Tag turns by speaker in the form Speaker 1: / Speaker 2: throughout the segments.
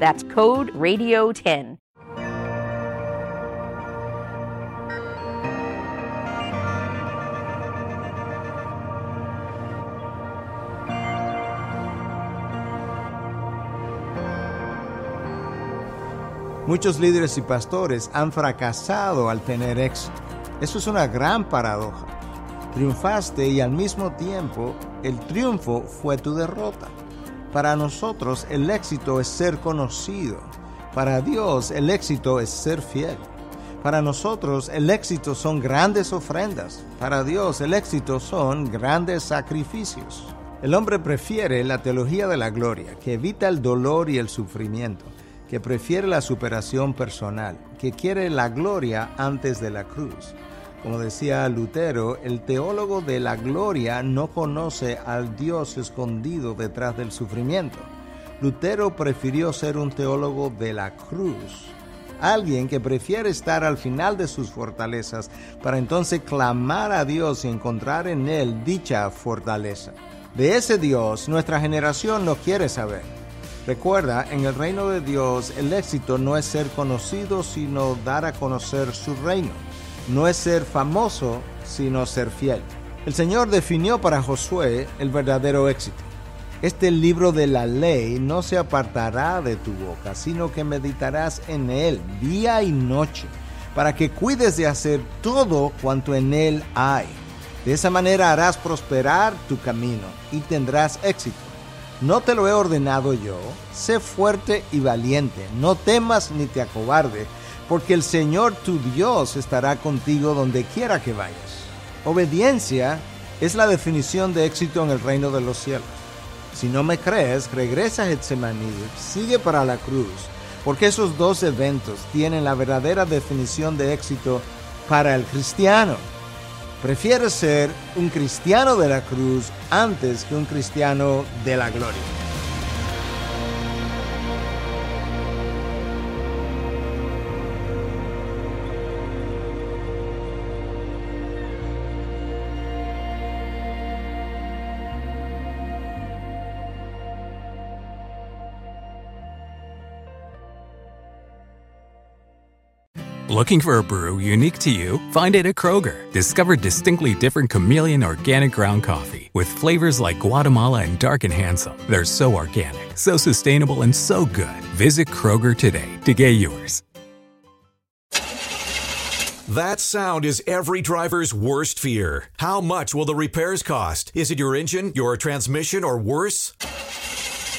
Speaker 1: That's code RADIO10.
Speaker 2: Muchos líderes y pastores han fracasado al tener éxito. Eso es una gran paradoja. Triunfaste y al mismo tiempo el triunfo fue tu derrota. Para nosotros el éxito es ser conocido. Para Dios el éxito es ser fiel. Para nosotros el éxito son grandes ofrendas. Para Dios el éxito son grandes sacrificios. El hombre prefiere la teología de la gloria, que evita el dolor y el sufrimiento que prefiere la superación personal, que quiere la gloria antes de la cruz. Como decía Lutero, el teólogo de la gloria no conoce al Dios escondido detrás del sufrimiento. Lutero prefirió ser un teólogo de la cruz, alguien que prefiere estar al final de sus fortalezas para entonces clamar a Dios y encontrar en él dicha fortaleza. De ese Dios nuestra generación no quiere saber. Recuerda, en el reino de Dios el éxito no es ser conocido, sino dar a conocer su reino. No es ser famoso, sino ser fiel. El Señor definió para Josué el verdadero éxito. Este libro de la ley no se apartará de tu boca, sino que meditarás en él día y noche, para que cuides de hacer todo cuanto en él hay. De esa manera harás prosperar tu camino y tendrás éxito. ¿No te lo he ordenado yo? Sé fuerte y valiente, no temas ni te acobarde, porque el Señor tu Dios estará contigo donde quiera que vayas. Obediencia es la definición de éxito en el reino de los cielos. Si no me crees, regresa a Getsemaní, sigue para la cruz, porque esos dos eventos tienen la verdadera definición de éxito para el cristiano. Prefiero ser un cristiano de la cruz antes que un cristiano de la gloria.
Speaker 3: Looking for a brew unique to you? Find it at Kroger. Discover distinctly different chameleon organic ground coffee with flavors like Guatemala and Dark and Handsome. They're so organic, so sustainable, and so good. Visit Kroger today to get yours.
Speaker 4: That sound is every driver's worst fear. How much will the repairs cost? Is it your engine, your transmission, or worse?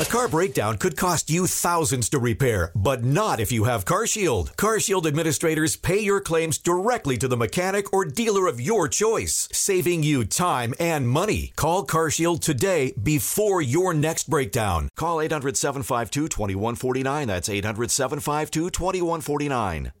Speaker 4: A car breakdown could cost you thousands to repair, but not if you have CarShield. CarShield administrators pay your claims directly to the mechanic or dealer of your choice, saving you time and money. Call CarShield today before your next breakdown. Call 800 752 2149. That's 800 752 2149.